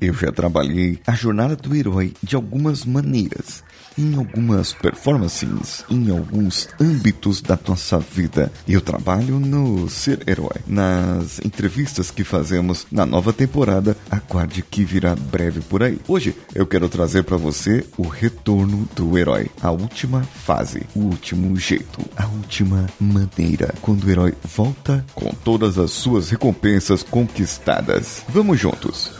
Eu já trabalhei a jornada do herói de algumas maneiras em algumas performances, em alguns âmbitos da nossa vida. Eu trabalho no Ser Herói. Nas entrevistas que fazemos na nova temporada, aguarde que virá breve por aí. Hoje eu quero trazer para você o retorno do herói, a última fase, o último jeito, a última maneira, quando o herói volta com todas as suas recompensas conquistadas. Vamos juntos.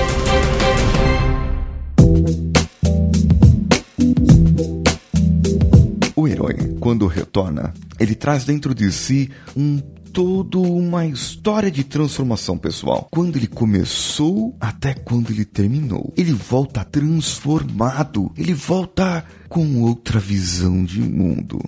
Retorna, ele traz dentro de si um toda uma história de transformação pessoal. Quando ele começou até quando ele terminou. Ele volta transformado. Ele volta com outra visão de mundo.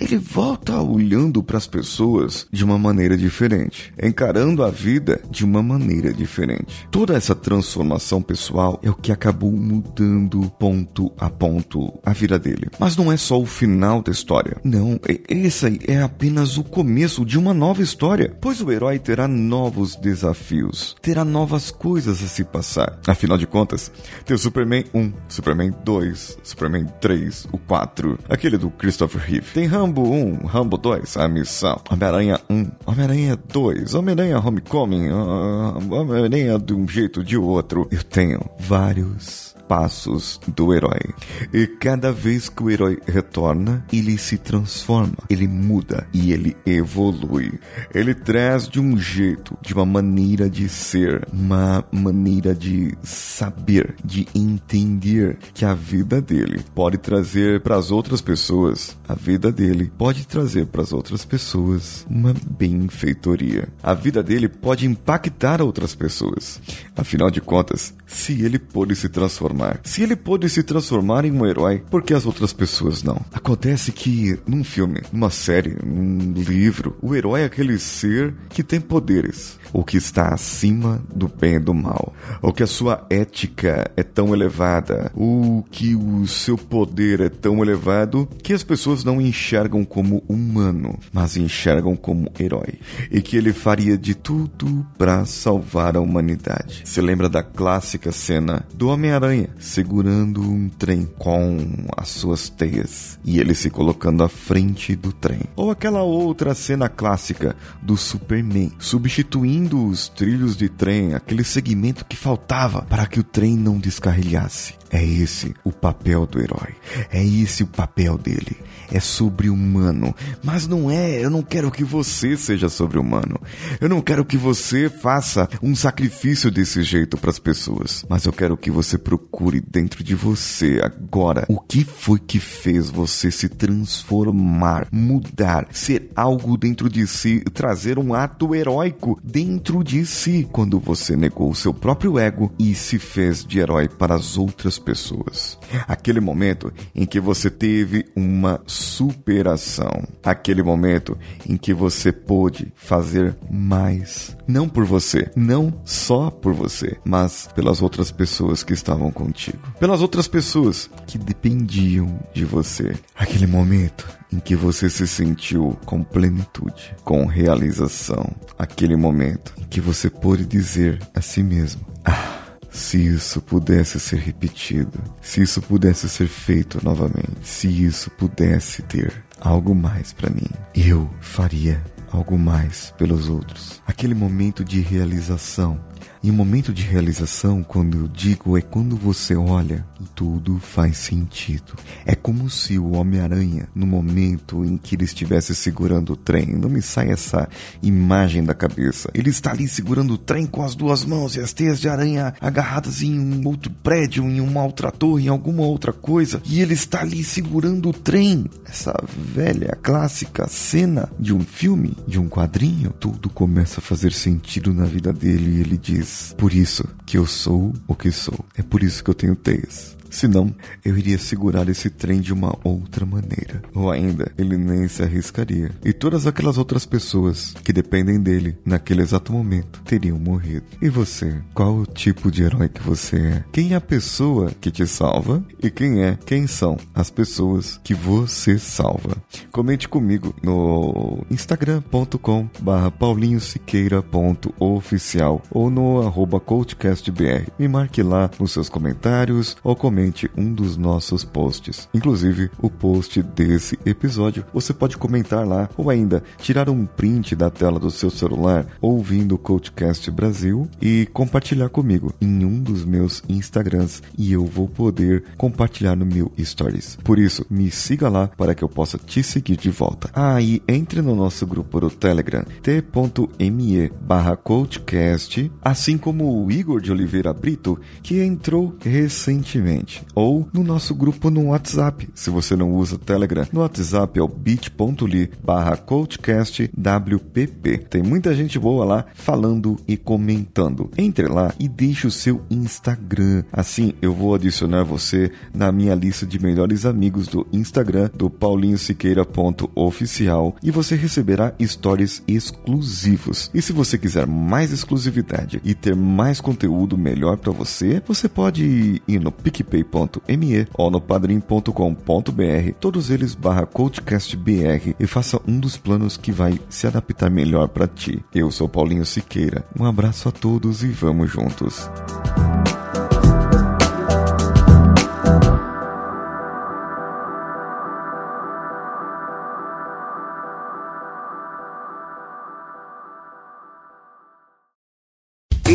Ele volta olhando para as pessoas de uma maneira diferente, encarando a vida de uma maneira diferente. Toda essa transformação pessoal é o que acabou mudando ponto a ponto a vida dele. Mas não é só o final da história. Não, esse é apenas o começo de uma nova história, pois o herói terá novos desafios, terá novas coisas a se passar. Afinal de contas, tem o Superman 1, Superman 2, Superman 3, 3, o 4, aquele do Christopher Reeve. Tem Rambo 1, Rambo 2, a missão. Homem-Aranha 1, Homem-Aranha 2, Homem-Aranha Homecoming, uh, Homem-Aranha de um jeito ou de outro. Eu tenho vários passos do herói. E cada vez que o herói retorna, ele se transforma, ele muda e ele evolui. Ele traz de um jeito, de uma maneira de ser, uma maneira de saber, de entender que a vida dele pode trazer para as outras pessoas, a vida dele pode trazer para as outras pessoas uma benfeitoria. A vida dele pode impactar outras pessoas. Afinal de contas, se ele pôde se transformar, se ele pôde se transformar em um herói, por que as outras pessoas não? Acontece que num filme, numa série, num livro, o herói é aquele ser que tem poderes, ou que está acima do bem e do mal, ou que a sua ética é tão elevada, ou que o seu poder é tão elevado que as pessoas não enxergam como humano, mas enxergam como herói, e que ele faria de tudo para salvar a humanidade. Se lembra da clássica cena do Homem-Aranha segurando um trem com as suas teias e ele se colocando à frente do trem. Ou aquela outra cena clássica do Superman substituindo os trilhos de trem, aquele segmento que faltava para que o trem não descarrilhasse. É esse o papel do herói. É esse o papel dele. É sobre-humano. Mas não é, eu não quero que você seja sobre-humano. Eu não quero que você faça um sacrifício desse jeito para as pessoas. Mas eu quero que você procure dentro de você agora o que foi que fez você se transformar, mudar, ser algo dentro de si, trazer um ato heróico dentro de si quando você negou o seu próprio ego e se fez de herói para as outras pessoas. Aquele momento em que você teve uma superação. Aquele momento em que você pôde fazer mais. Não por você, não só por você, mas pelas outras pessoas que estavam contigo. Pelas outras pessoas que dependiam de você. Aquele momento em que você se sentiu com plenitude, com realização. Aquele momento em que você pôde dizer a si mesmo: Ah, Se isso pudesse ser repetido, se isso pudesse ser feito novamente, se isso pudesse ter algo mais para mim, eu faria algo mais pelos outros. Aquele momento de realização e o momento de realização, quando eu digo, é quando você olha e tudo faz sentido. É como se o Homem-Aranha, no momento em que ele estivesse segurando o trem, não me sai essa imagem da cabeça. Ele está ali segurando o trem com as duas mãos e as teias de aranha agarradas em um outro prédio, em uma outra torre, em alguma outra coisa, e ele está ali segurando o trem. Essa velha, clássica cena de um filme, de um quadrinho, tudo começa a fazer sentido na vida dele e ele diz por isso que eu sou o que sou. É por isso que eu tenho teias. Senão, eu iria segurar esse trem de uma outra maneira. Ou ainda, ele nem se arriscaria. E todas aquelas outras pessoas que dependem dele naquele exato momento teriam morrido. E você? Qual o tipo de herói que você é? Quem é a pessoa que te salva? E quem é? Quem são as pessoas que você salva? Comente comigo no instagram.com paulinhosiqueira.oficial ou no arroba coachcastbr. Me marque lá nos seus comentários ou comente um dos nossos posts, inclusive o post desse episódio. Você pode comentar lá ou ainda tirar um print da tela do seu celular ouvindo o Coachcast Brasil e compartilhar comigo em um dos meus Instagrams e eu vou poder compartilhar no meu Stories. Por isso, me siga lá para que eu possa te seguir de volta. Ah, e entre no nosso grupo do Telegram, t.me barra coachcast, assim como o Igor de Oliveira Brito, que entrou recentemente ou no nosso grupo no WhatsApp. Se você não usa Telegram, no WhatsApp é o bit.ly barra coachcastwpp. Tem muita gente boa lá falando e comentando. Entre lá e deixe o seu Instagram. Assim eu vou adicionar você na minha lista de melhores amigos do Instagram do paulinhosiqueira.oficial e você receberá stories exclusivos. E se você quiser mais exclusividade e ter mais conteúdo melhor para você, você pode ir no PicPay picpay.me ou no padrim.com.br, todos eles barra coachcastbr e faça um dos planos que vai se adaptar melhor para ti. Eu sou Paulinho Siqueira. Um abraço a todos e vamos juntos.